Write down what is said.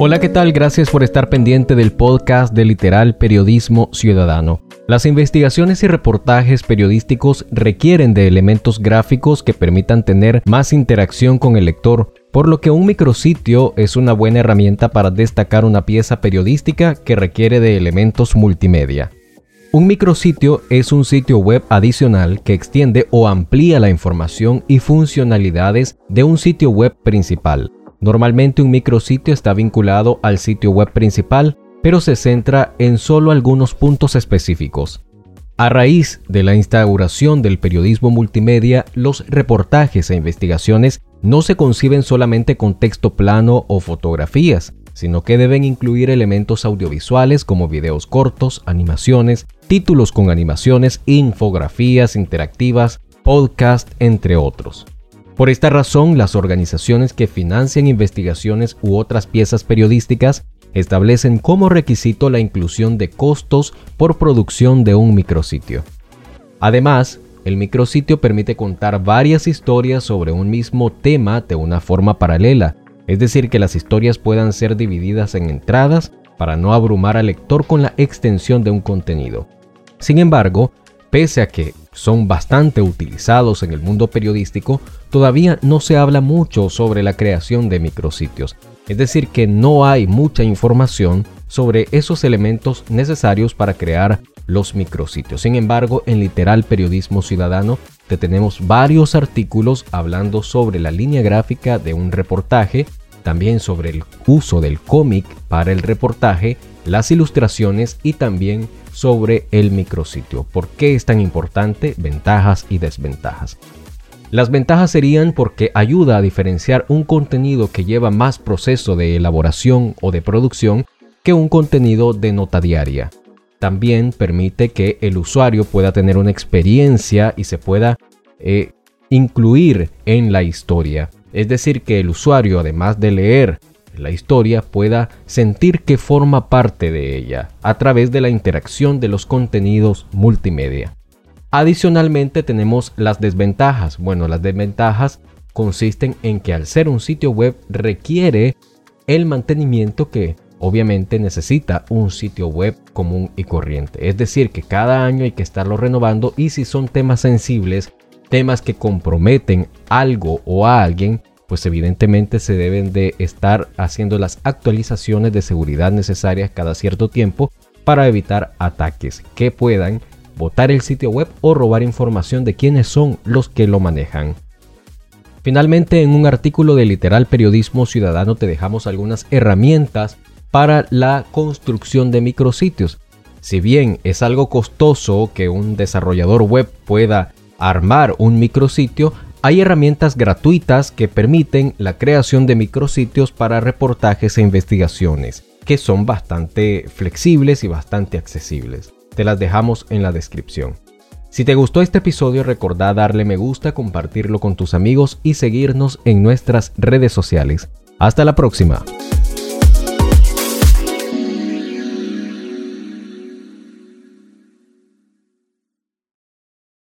Hola, ¿qué tal? Gracias por estar pendiente del podcast de Literal Periodismo Ciudadano. Las investigaciones y reportajes periodísticos requieren de elementos gráficos que permitan tener más interacción con el lector, por lo que un micrositio es una buena herramienta para destacar una pieza periodística que requiere de elementos multimedia. Un micrositio es un sitio web adicional que extiende o amplía la información y funcionalidades de un sitio web principal. Normalmente un micrositio está vinculado al sitio web principal, pero se centra en solo algunos puntos específicos. A raíz de la instauración del periodismo multimedia, los reportajes e investigaciones no se conciben solamente con texto plano o fotografías, sino que deben incluir elementos audiovisuales como videos cortos, animaciones, títulos con animaciones, infografías interactivas, podcast, entre otros. Por esta razón, las organizaciones que financian investigaciones u otras piezas periodísticas establecen como requisito la inclusión de costos por producción de un micrositio. Además, el micrositio permite contar varias historias sobre un mismo tema de una forma paralela, es decir, que las historias puedan ser divididas en entradas para no abrumar al lector con la extensión de un contenido. Sin embargo, pese a que son bastante utilizados en el mundo periodístico, todavía no se habla mucho sobre la creación de micrositios, es decir, que no hay mucha información sobre esos elementos necesarios para crear los micrositios. Sin embargo, en Literal Periodismo Ciudadano te tenemos varios artículos hablando sobre la línea gráfica de un reportaje, también sobre el uso del cómic para el reportaje, las ilustraciones y también sobre el micrositio. ¿Por qué es tan importante? Ventajas y desventajas. Las ventajas serían porque ayuda a diferenciar un contenido que lleva más proceso de elaboración o de producción que un contenido de nota diaria. También permite que el usuario pueda tener una experiencia y se pueda eh, incluir en la historia. Es decir, que el usuario, además de leer la historia, pueda sentir que forma parte de ella a través de la interacción de los contenidos multimedia. Adicionalmente tenemos las desventajas. Bueno, las desventajas consisten en que al ser un sitio web requiere el mantenimiento que obviamente necesita un sitio web común y corriente. Es decir, que cada año hay que estarlo renovando y si son temas sensibles, temas que comprometen algo o a alguien, pues evidentemente se deben de estar haciendo las actualizaciones de seguridad necesarias cada cierto tiempo para evitar ataques que puedan botar el sitio web o robar información de quiénes son los que lo manejan. Finalmente, en un artículo de Literal Periodismo Ciudadano te dejamos algunas herramientas para la construcción de micrositios. Si bien es algo costoso que un desarrollador web pueda armar un micrositio, hay herramientas gratuitas que permiten la creación de micrositios para reportajes e investigaciones, que son bastante flexibles y bastante accesibles. Te las dejamos en la descripción. Si te gustó este episodio, recordá darle me gusta, compartirlo con tus amigos y seguirnos en nuestras redes sociales. Hasta la próxima.